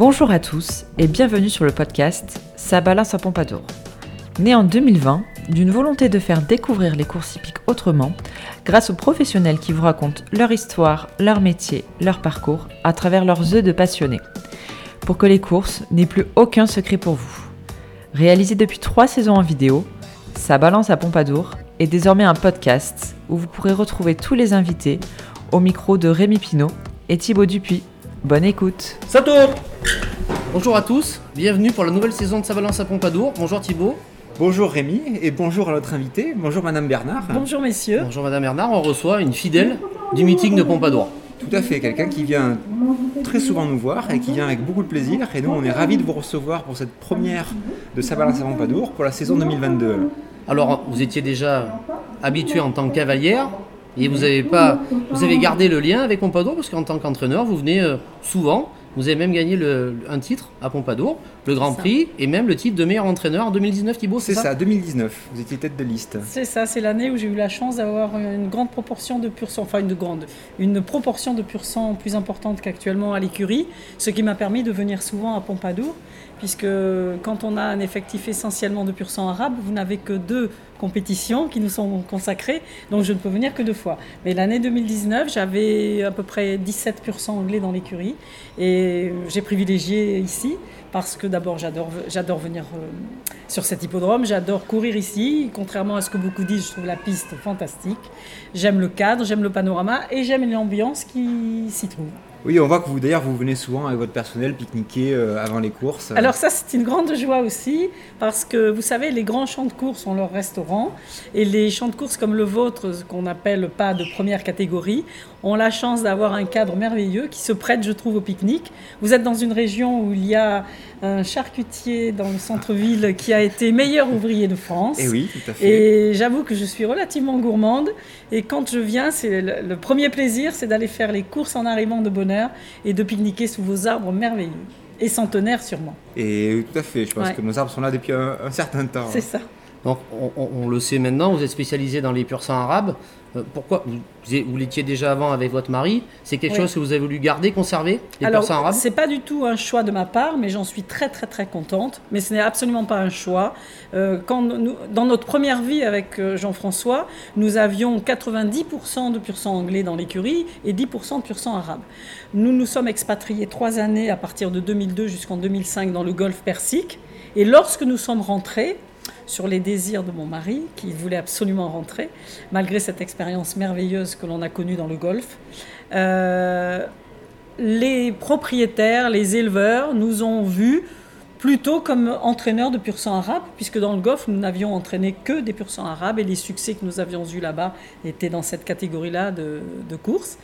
Bonjour à tous et bienvenue sur le podcast Ça balance à Pompadour. Né en 2020, d'une volonté de faire découvrir les courses hippiques autrement, grâce aux professionnels qui vous racontent leur histoire, leur métier, leur parcours, à travers leurs œufs de passionnés, pour que les courses n'aient plus aucun secret pour vous. Réalisé depuis trois saisons en vidéo, Ça balance à Pompadour est désormais un podcast où vous pourrez retrouver tous les invités au micro de Rémi Pinault et Thibaut Dupuis. Bonne écoute Ça tourne Bonjour à tous, bienvenue pour la nouvelle saison de Sa Balance à Pompadour. Bonjour Thibaut. Bonjour Rémi et bonjour à notre invité. Bonjour Madame Bernard. Bonjour messieurs. Bonjour Madame Bernard, on reçoit une fidèle du meeting de Pompadour. Tout à fait, quelqu'un qui vient très souvent nous voir et qui vient avec beaucoup de plaisir. Et nous, on est ravis de vous recevoir pour cette première de Sa Balance à Pompadour pour la saison 2022. Alors, vous étiez déjà habitué en tant que cavalière et vous avez pas, vous avez gardé le lien avec Pompadour parce qu'en tant qu'entraîneur, vous venez euh, souvent. Vous avez même gagné le- un titre à Pompadour, le Grand ça. Prix et même le titre de meilleur entraîneur en 2019, Thibaut, c'est C'est ça, ça, 2019. Vous étiez tête de liste. C'est ça, c'est l'année où j'ai eu la chance d'avoir une grande proportion de pur sang, enfin une grande, une proportion de pur sang plus importante qu'actuellement à l'écurie, ce qui m'a permis de venir souvent à Pompadour, puisque quand on a un effectif essentiellement de pur sang arabe, vous n'avez que deux compétitions qui nous sont consacrées, donc je ne peux venir que deux fois. Mais l'année 2019, j'avais à peu près 17 pur sang anglais dans l'écurie, et j'ai privilégié ici, parce que d'abord j'adore j'adore venir euh, sur cet hippodrome. J'adore courir ici. Contrairement à ce que beaucoup disent, je trouve la piste fantastique. J'aime le cadre, j'aime le panorama et j'aime l'ambiance qui s'y trouve. Oui, on voit que vous, d'ailleurs, vous venez souvent avec votre personnel pique-niquer euh, avant les courses. Alors ça, c'est une grande joie aussi parce que vous savez, les grands champs de course ont leur restaurant et les champs de course comme le vôtre, ce qu'on appelle pas de première catégorie, ont la chance d'avoir un cadre merveilleux qui se prête, je trouve, au pique-nique. Vous êtes dans une région où il y a un charcutier dans le centre-ville qui a été meilleur ouvrier de France. Eh oui, tout à fait. Et j'avoue que je suis relativement gourmande. Et quand je viens, c'est le, le premier plaisir, c'est d'aller faire les courses en arrivant de bonne heure et de pique-niquer sous vos arbres merveilleux. Et centenaires sûrement. Et tout à fait, je pense Ouais. que nos arbres sont là depuis un, un certain temps. C'est ça. Donc, on, on- on le sait maintenant, vous êtes spécialisé dans les pur sang arabes. Euh, pourquoi Vous, l'étiez déjà avant avec votre mari? C'est quelque Oui. chose que vous avez voulu garder, conserver, les Alors, pur sang arabes? c'est pas du tout un choix de ma part, mais j'en suis très très très contente. Mais ce n'est absolument pas un choix. Euh, quand nous, dans notre première vie avec euh, Jean-François, nous avions 90% de pur sang anglais dans l'écurie et 10% de pur sang arabe. Nous nous sommes expatriés trois années à partir de 2002 jusqu'en 2005 dans le Golfe Persique. Et lorsque nous sommes rentrés, sur les désirs de mon mari, qui voulait absolument rentrer, malgré cette expérience merveilleuse que l'on a connue dans le Golfe. Euh, les propriétaires, les éleveurs nous ont vus plutôt comme entraîneurs de pur sang arabe, puisque dans le Golfe, nous n'avions entraîné que des pur sang arabes et les succès que nous avions eus là-bas étaient dans cette catégorie-là de, de courses.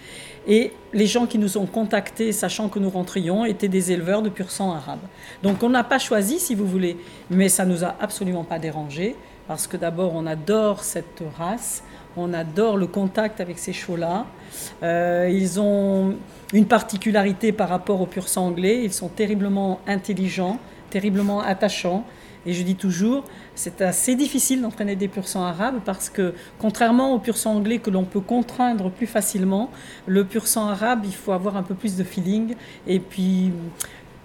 Et les gens qui nous ont contactés, sachant que nous rentrions, étaient des éleveurs de pur sang arabe. Donc on n'a pas choisi, si vous voulez, mais ça nous a absolument pas dérangé, parce que d'abord on adore cette race, on adore le contact avec ces chevaux-là. Euh, ils ont une particularité par rapport au pur sang anglais, ils sont terriblement intelligents, terriblement attachants. Et je dis toujours, c'est assez difficile d'entraîner des pur sang arabes parce que, contrairement au pur sang anglais que l'on peut contraindre plus facilement, le pur sang arabe, il faut avoir un peu plus de feeling et puis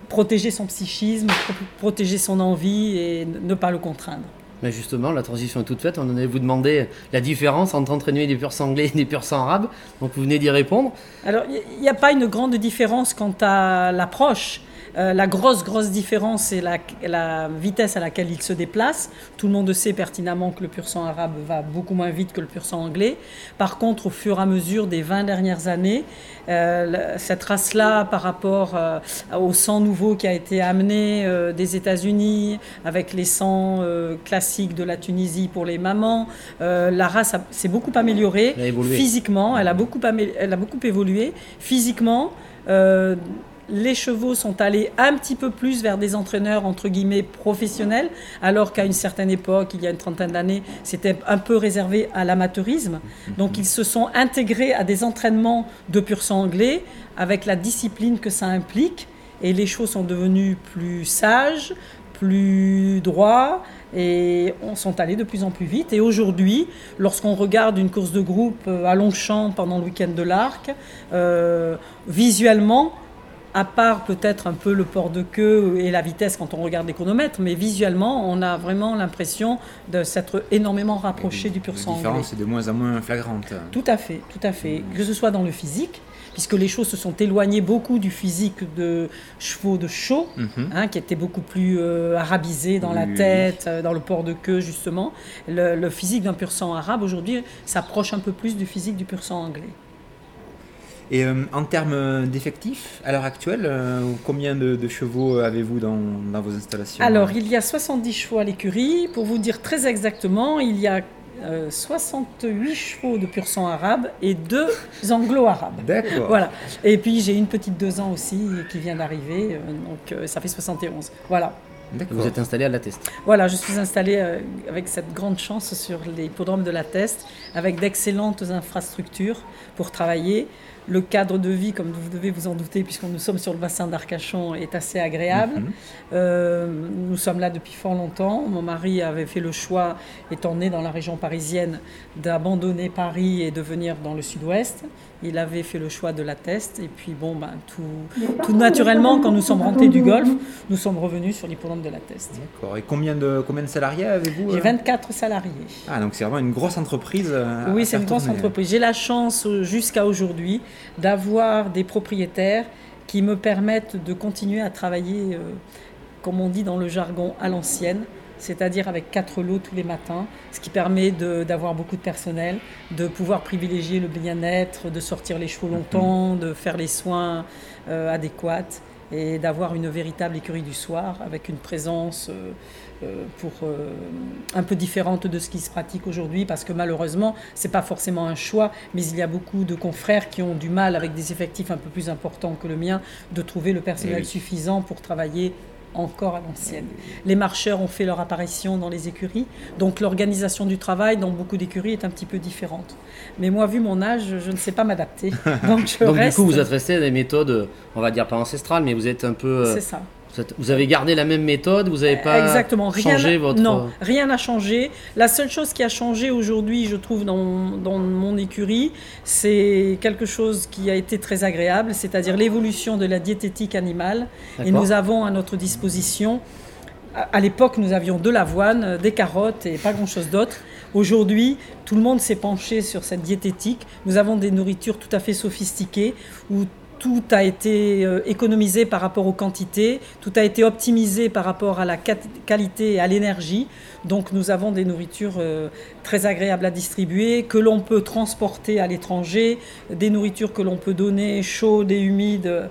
protéger son psychisme, pro- protéger son envie et ne pas le contraindre. Mais justement, la transition est toute faite. On allait vous demander la différence entre entraîner des pur sang anglais et des pur sang arabes. Donc, vous venez d'y répondre. Alors, il n'y a pas une grande différence quant à l'approche. Euh, la grosse, grosse différence, c'est la, la vitesse à laquelle il se déplace. Tout le monde sait pertinemment que le pur sang arabe va beaucoup moins vite que le pur sang anglais. Par contre, au fur et à mesure des 20 dernières années, euh, cette race-là, par rapport euh, au sang nouveau qui a été amené des États-Unis, avec les sangs classiques de la Tunisie pour les mamans, la race s'est beaucoup améliorée. Elle a. Physiquement, elle a beaucoup, amé- elle a beaucoup évolué. Physiquement, euh, les chevaux sont allés un petit peu plus vers des entraîneurs entre guillemets professionnels, alors qu'à une certaine époque, il y a une trentaine d'années, c'était un peu réservé à l'amateurisme. Donc ils se sont intégrés à des entraînements de pur sang anglais avec la discipline que ça implique. Et les chevaux sont devenus plus sages, plus droits et on sont allés de plus en plus vite. Et aujourd'hui, lorsqu'on regarde une course de groupe euh, à Longchamp pendant le week-end de l'Arc, euh, visuellement, à part peut-être un peu le port de queue et la vitesse quand on regarde les chronomètres, mais visuellement, on a vraiment l'impression de s'être énormément rapproché du pur sang La anglais. différence est de moins en moins flagrante. Tout à fait, tout à fait. Que ce soit dans le physique, puisque les choses se sont éloignées beaucoup du physique de chevaux de show, Mhm. hein, qui était beaucoup plus euh, arabisé dans la Oui, tête, euh, dans le port de queue justement. Le, le physique d'un pur sang arabe aujourd'hui s'approche un peu plus du physique du pur sang anglais. Et euh, en termes d'effectifs, à l'heure actuelle, euh, combien de, de chevaux avez-vous dans, dans vos installations? Alors, il y a 70 chevaux à l'écurie. Pour vous dire très exactement, il y a euh, 68 chevaux de pur sang arabe et 2 anglo-arabes. D'accord. Voilà. Et puis j'ai une petite deux ans aussi qui vient d'arriver, euh, donc euh, ça fait 71. Voilà. D'accord. Vous êtes installé à la test. Voilà, je suis installée euh, avec cette grande chance sur les hippodromes de la Teste, avec d'excellentes infrastructures pour travailler. Le cadre de vie, comme vous devez vous en douter, puisque nous sommes sur le bassin d'Arcachon, est assez agréable. Mhm. Euh, nous sommes là depuis fort longtemps. Mon mari avait fait le choix, étant né dans la région parisienne, d'abandonner Paris et de venir dans le sud-ouest. Il avait fait le choix de la Teste. Et puis, bon, ben, tout, tout naturellement, quand nous sommes rentrés du Golfe, nous sommes revenus sur l'hippodrome de la Teste. D'accord. Et combien de, combien de salariés avez-vous J'ai euh 24 salariés. Ah, donc c'est vraiment une grosse entreprise. euh, Oui, c'est une grosse entreprise. J'ai la chance jusqu'à aujourd'hui d'avoir des propriétaires qui me permettent de continuer à travailler, euh, comme on dit dans le jargon, à l'ancienne, c'est-à-dire avec quatre lots tous les matins, ce qui permet de- d'avoir beaucoup de personnel, de pouvoir privilégier le bien-être, de sortir les chevaux longtemps, de faire les soins euh, adéquats et d'avoir une véritable écurie du soir avec une présence euh, pour euh, un peu différente de ce qui se pratique aujourd'hui parce que malheureusement c'est pas forcément un choix mais il y a beaucoup de confrères qui ont du mal avec des effectifs un peu plus importants que le mien de trouver le personnel Eh oui. suffisant pour travailler encore à l'ancienne. Les marcheurs ont fait leur apparition dans les écuries, donc l'organisation du travail dans beaucoup d'écuries est un petit peu différente. Mais moi, vu mon âge, je ne sais pas m'adapter. Donc je Donc reste. du coup, vous êtes resté à des méthodes, on va dire pas ancestrales, mais vous êtes un peu... euh, C'est ça. Vous, avez gardé la même méthode, vous n'avez pas Exactement. Rien changé votre... Non, rien n'a changé. La seule chose qui a changé aujourd'hui, je trouve, dans, dans mon écurie, c'est quelque chose qui a été très agréable, c'est-à-dire l'évolution de la diététique animale. Et nous avons à notre disposition, à à l'époque, nous avions de l'avoine, euh, des carottes et pas grand-chose d'autre. Aujourd'hui, tout le monde s'est penché sur cette diététique. Nous avons des nourritures tout à fait sophistiquées où tout a été euh, économisé par rapport aux quantités, tout a été optimisé par rapport à la qualité et à l'énergie. Donc nous avons des nourritures euh, très agréables à distribuer, que l'on peut transporter à l'étranger, des nourritures que l'on peut donner chaudes et humides, euh,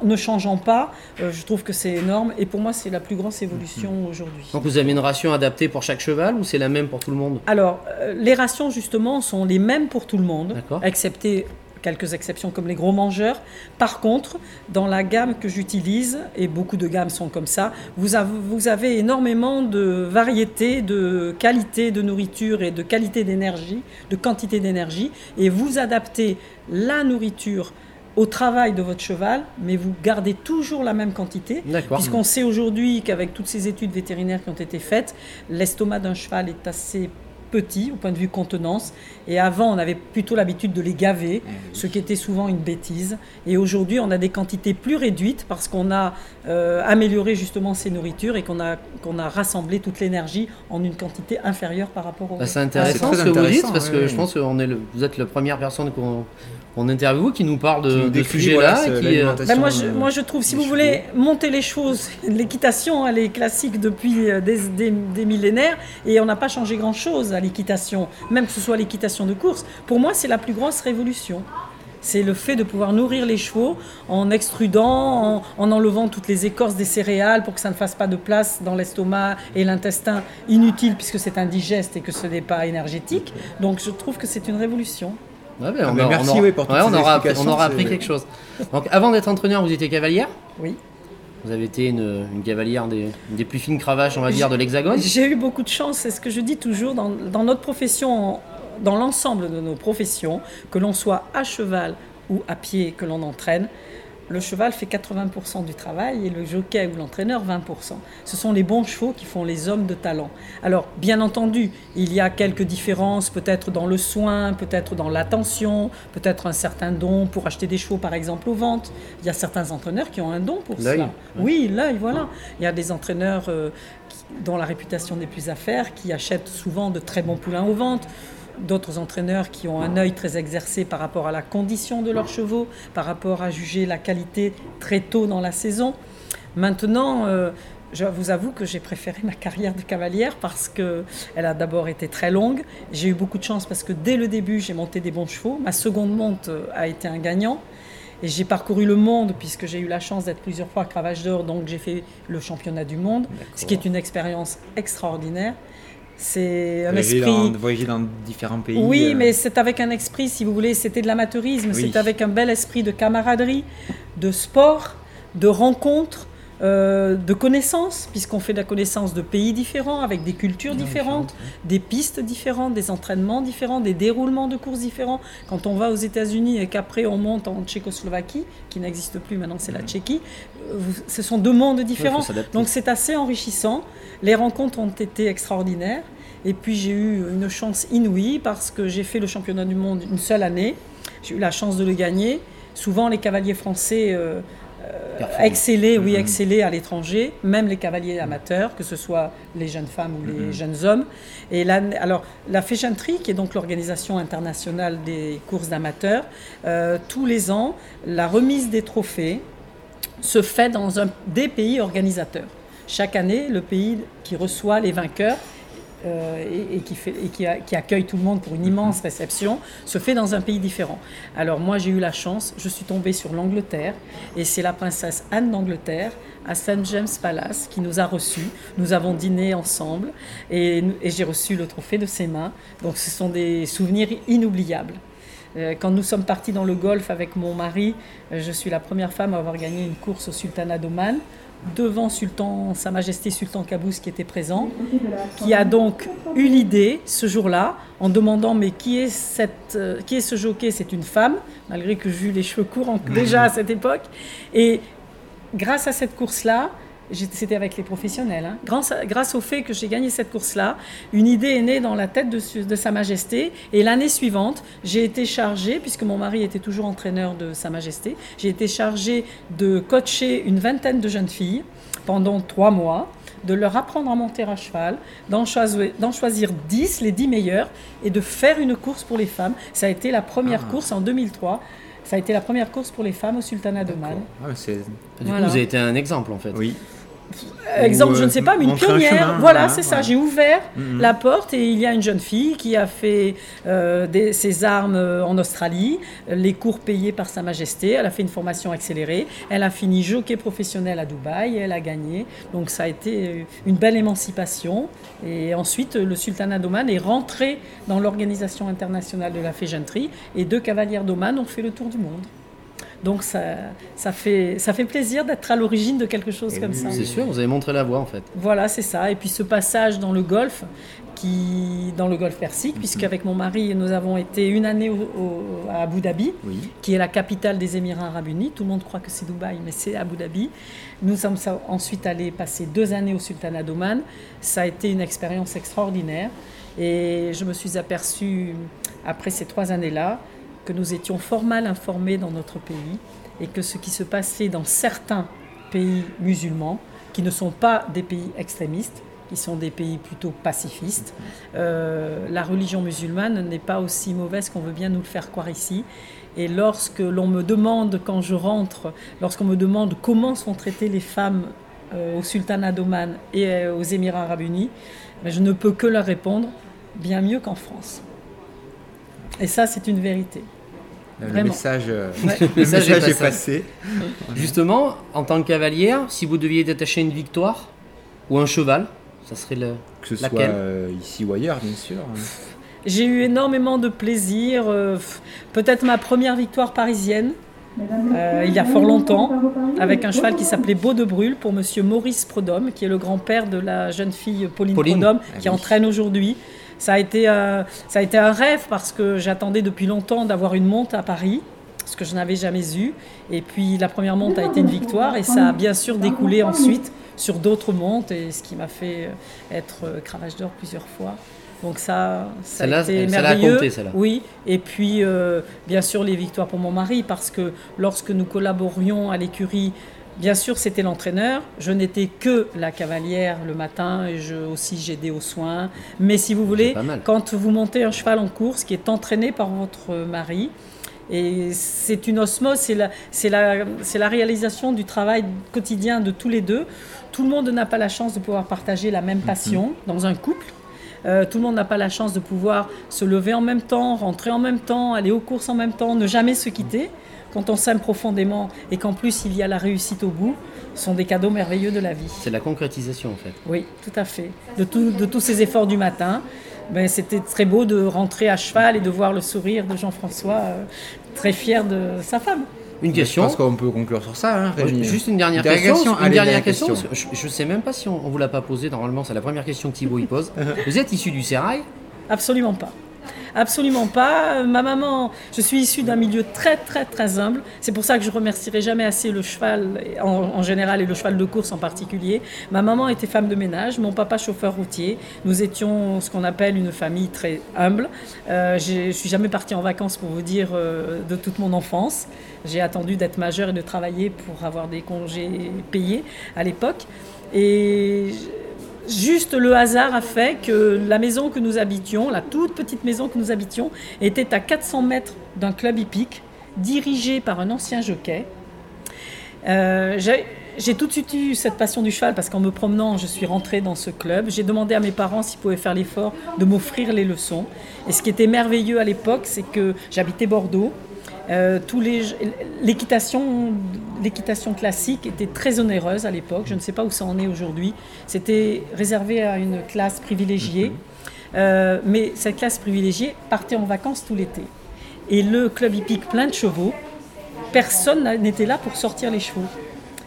ne changeant pas. Je trouve que c'est énorme et pour moi c'est la plus grosse évolution aujourd'hui. Donc vous avez une ration adaptée pour chaque cheval ou c'est la même pour tout le monde? Alors, les rations, justement, sont les mêmes pour tout le monde, excepté quelques exceptions comme les gros mangeurs. Par contre, dans la gamme que j'utilise, et beaucoup de gammes sont comme ça, vous avez, vous avez énormément de variétés, de qualité de nourriture et de qualité d'énergie, de quantité d'énergie, et vous adaptez la nourriture au travail de votre cheval, mais vous gardez toujours la même quantité. Puisqu'on sait aujourd'hui qu'avec toutes ces études vétérinaires qui ont été faites, l'estomac d'un cheval est assez petit au point de vue contenance. Et avant, on avait plutôt l'habitude de les gaver, ce qui était souvent une bêtise. Et aujourd'hui, on a des quantités plus réduites parce qu'on a euh, amélioré justement ces nourritures et qu'on a, qu'on a rassemblé toute l'énergie en une quantité inférieure par rapport au... Bah, c'est Ah, intéressant c'est ce très que vous dites intéressant, parce oui, que oui. je pense que on est le- vous êtes la première personne qu'on qu'on interviewe qui nous parle de, de voilà, qui, euh. Ben moi, je, euh, moi, je trouve, si vous chevaux. voulez monter les choses, l'équitation, elle est classique depuis euh, des, des- des millénaires et on n'a pas changé grand-chose à l'équitation, même que ce soit l'équitation de course. Pour moi, c'est la plus grosse révolution. C'est le fait de pouvoir nourrir les chevaux en extrudant, en, en enlevant toutes les écorces des céréales pour que ça ne fasse pas de place dans l'estomac et l'intestin inutile puisque c'est indigeste et que ce n'est pas énergétique. Donc je trouve que c'est une révolution. Ouais, ben, Ah, on, ben, a- merci, on aura- oui, pour toutes ouais, on ces aura, explications, on aura c'est- appris quelque chose. Donc avant d'être entraîneur, vous étiez cavalière? Oui. Vous avez été une, une cavalière des, des plus fines cravaches, on va dire, de l'Hexagone? J'ai eu beaucoup de chance, c'est ce que je dis toujours dans, dans notre profession, dans l'ensemble de nos professions, que l'on soit à cheval ou à pied, que l'on entraîne. Le cheval fait 80% du travail et le jockey ou l'entraîneur 20%. Ce sont les bons chevaux qui font les hommes de talent. Alors, bien entendu, il y a quelques différences, peut-être dans le soin, peut-être dans l'attention, peut-être un certain don pour acheter des chevaux, par exemple, aux ventes. Il y a certains entraîneurs qui ont un don pour L'œil. cela. Oui, l'œil, voilà. Il y a des entraîneurs euh, dont la réputation n'est plus à faire, qui achètent souvent de très bons poulains aux ventes d'autres entraîneurs qui ont un œil très exercé par rapport à la condition de leurs chevaux, par rapport à juger la qualité très tôt dans la saison. Maintenant, euh, je vous avoue que j'ai préféré ma carrière de cavalière parce que elle a d'abord été très longue. J'ai eu beaucoup de chance parce que dès le début, j'ai monté des bons chevaux. Ma seconde monte euh, a été un gagnant. Et j'ai parcouru le monde puisque j'ai eu la chance d'être plusieurs fois cravache d'or, donc j'ai fait le championnat du monde, ce qui est une expérience extraordinaire. C'est un Voyager esprit. dans, voyager dans différents pays. Oui, euh, mais c'est avec un esprit, si vous voulez, c'était de l'amateurisme, Oui. c'est avec un bel esprit de camaraderie, de sport, de rencontre, euh, de connaissances, puisqu'on fait de la connaissance de pays différents, avec des cultures différentes, des pistes différentes, des entraînements différents, des déroulements de courses différents. Quand on va aux États-Unis et qu'après on monte en Tchécoslovaquie, qui n'existe plus maintenant, c'est la Tchéquie, euh, ce sont deux mondes différents. Donc c'est assez enrichissant. Les rencontres ont été extraordinaires. Et puis j'ai eu une chance inouïe parce que j'ai fait le championnat du monde une seule année. J'ai eu la chance de le gagner. Souvent les cavaliers français euh, excellaient, oui, Mhm. excellaient à l'étranger, même les cavaliers amateurs, que ce soit les jeunes femmes ou les jeunes hommes. Et là, alors la Féchanterie, qui est donc l'organisation internationale des courses d'amateurs, euh, tous les ans, la remise des trophées se fait dans un des pays organisateurs. Chaque année, le pays qui reçoit les vainqueurs euh, et, et qui, fait, et qui, a- qui accueille tout le monde pour une immense réception se fait dans un pays différent. Alors moi j'ai eu la chance, je suis tombée sur l'Angleterre et c'est la princesse Anne d'Angleterre à St James Palace qui nous a reçus. Nous avons dîné ensemble et, et j'ai reçu le trophée de ses mains. Donc ce sont des souvenirs inoubliables. Euh, Quand nous sommes partis dans le golf avec mon mari, euh, je suis la première femme à avoir gagné une course au Sultanat d'Oman devant Sultan, Sa Majesté Sultan Qaboos qui était présent, qui a donc eu l'idée ce jour-là en demandant mais qui est, cette, euh, qui est ce jockey? C'est une femme, malgré que j'ai eu les cheveux courts en- déjà à cette époque. Et grâce à cette course-là, c'était avec les professionnels, hein, grâce, au fait que j'ai gagné cette course-là, une idée est née dans la tête de, Sa Majesté. Et l'année suivante, j'ai été chargée, puisque mon mari était toujours entraîneur de Sa Majesté, j'ai été chargée de coacher une vingtaine de jeunes filles pendant trois mois de leur apprendre à monter à cheval, d'en choisir, 10, les 10 meilleurs, et de faire une course pour les femmes. Ça a été la première Ah. course en 2003. Ça a été la première course pour les femmes au Sultanat d'Oman. ah, Du Voilà. coup, vous avez été un exemple en fait. Oui. Exemple, Ou, je ne sais pas, mais une un pionnière. chemin, voilà, c'est ça. J'ai ouvert Mhm. la porte et il y a une jeune fille qui a fait euh, des- ses armes euh, en Australie, les cours payés par Sa Majesté. Elle a fait une formation accélérée. Elle a fini jockey professionnel à Dubaï et elle a gagné. Donc ça a été une belle émancipation. Et ensuite, le sultanat d'Oman est rentré dans l'organisation internationale de la féjanterie et deux cavalières d'Oman ont fait le tour du monde. Donc ça, ça, fait, ça fait plaisir d'être à l'origine de quelque chose Et comme oui, ça. C'est sûr, vous avez montré la voie en fait. Voilà, c'est ça. Et puis ce passage dans le golfe, qui, dans le golfe Persique, puisqu'avec mon mari, nous avons été une année au- au- à Abu Dhabi, Oui. qui est la capitale des Émirats arabes unis. Tout le monde croit que c'est Dubaï, mais c'est Abu Dhabi. Nous sommes ensuite allés passer deux années au Sultanat d'Oman. Ça a été une expérience extraordinaire. Et je me suis aperçue, après ces trois années-là, que nous étions fort mal informés dans notre pays et que ce qui se passait dans certains pays musulmans, qui ne sont pas des pays extrémistes, qui sont des pays plutôt pacifistes, euh, la religion musulmane n'est pas aussi mauvaise qu'on veut bien nous le faire croire ici. Et lorsque l'on me demande, quand je rentre, lorsqu'on me demande comment sont traitées les femmes euh, au Sultanat d'Oman et euh, aux Émirats arabes unis, ben, je ne peux que leur répondre bien mieux qu'en France. Et ça, c'est une vérité. Le Vraiment. message, euh, Ouais. le message est passé. Justement, en tant que cavalière, si vous deviez détacher une victoire ou un cheval, ça serait le. Que ce Laquelle soit euh, ici ou ailleurs, bien sûr. J'ai eu énormément de plaisir. euh, Peut-être ma première victoire parisienne, euh, il y a fort longtemps, avec un cheval qui s'appelait Beau de Brûle pour monsieur Maurice Prodhomme, qui est le grand-père de la jeune fille Pauline, Pauline. Prodhomme, Ah qui oui. entraîne aujourd'hui. Ça a, été, euh, ça a été un rêve parce que j'attendais depuis longtemps d'avoir une monte à Paris. ce que je n'avais jamais eu. Et puis la première monte a été une victoire et ça a bien sûr découlé ensuite sur d'autres montes et ce qui m'a fait euh, être euh, cravache d'or plusieurs fois. Donc ça, ça a été merveilleux. compté. Oui, et puis euh, bien sûr les victoires pour mon mari parce que lorsque nous collaborions à l'écurie, bien sûr c'était l'entraîneur. Je n'étais que la cavalière le matin et je aussi j'aidais aux soins. Mais si vous voulez, quand vous montez un cheval en course qui est entraîné par votre mari, et c'est une osmose, c'est la, réalisation du travail quotidien de tous les deux. Tout le monde n'a pas la chance de pouvoir partager la même passion dans un couple. Euh, tout le monde n'a pas la chance de pouvoir se lever en même temps, rentrer en même temps, aller aux courses en même temps, ne jamais se quitter. Quand on s'aime profondément et qu'en plus il y a la réussite au bout, sont des cadeaux merveilleux de la vie. C'est la concrétisation en fait. Oui, tout à fait. De, tout- de tous ces efforts du matin, ben, c'était très beau de rentrer à cheval et de voir le sourire de Jean-François, euh, très fier de sa femme. Une Je question. pense qu'on peut conclure sur ça. Hein, Rémi. Juste une dernière question. question Une Allez, dernière question. Je, je sais même pas si on, on vous l'a pas posée. Normalement, c'est la première question que Thibaut y pose. Vous êtes issu du Sérail? Absolument pas. Absolument pas. Ma maman, je suis issue d'un milieu très très très humble. C'est pour ça que je remercierai jamais assez le cheval en, général et le cheval de course en particulier. Ma maman était femme de ménage, mon papa chauffeur routier. Nous étions ce qu'on appelle une famille très humble. Euh, je suis jamais partie en vacances pour vous dire euh, de toute mon enfance. J'ai attendu d'être majeure et de travailler pour avoir des congés payés à l'époque. Et Juste le hasard a fait que la maison que nous habitions, la toute petite maison que nous habitions, était à 400 mètres d'un club hippique dirigé par un ancien jockey. Euh, j'ai- tout de suite eu cette passion du cheval parce qu'en me promenant, je suis rentrée dans ce club. J'ai demandé à mes parents s'ils pouvaient faire l'effort de m'offrir les leçons. Et ce qui était merveilleux à l'époque, c'est que j'habitais Bordeaux. Euh, tous les l'équitation l'équitation classique était très onéreuse à l'époque. Je ne sais pas où ça en est aujourd'hui. C'était réservé à une classe privilégiée. Euh, mais cette classe privilégiée partait en vacances tout l'été. Et le club hippique plein de chevaux, personne n'était là pour sortir les chevaux.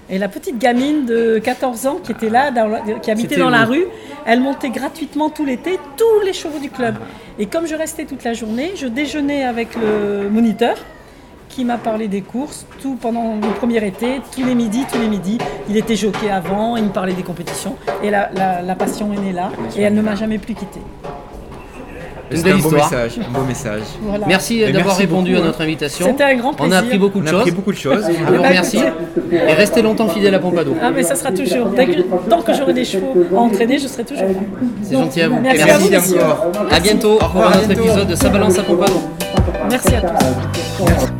Et la petite gamine de 14 ans qui était là, dans qui habitait dans la rue, elle montait gratuitement tout l'été tous les chevaux du club. Et comme je restais toute la journée, je déjeunais avec le moniteur qui m'a parlé des courses tout pendant le premier été, tous les midis, tous les midis. Il était jockey avant, il me parlait des compétitions. Et la, la- la passion est née là. Et elle ne m'a jamais plus quittée. Une C'était un belle beau histoire. message. Un beau message. Voilà. Merci d'avoir répondu beaucoup, à hein. notre invitation. C'était un grand On plaisir. a appris beaucoup On de a choses. appris beaucoup de choses. Je vous remercie. écoutez. Et restez longtemps fidèle à Pompadour. Ah mais ça sera toujours. Que- tant que j'aurai des chevaux à entraîner, je serai toujours là. C'est gentil à vous. Merci, Merci à vous, encore. À bientôt pour revoir, un à autre épisode de Ça balance à Pompadour. Merci à tous.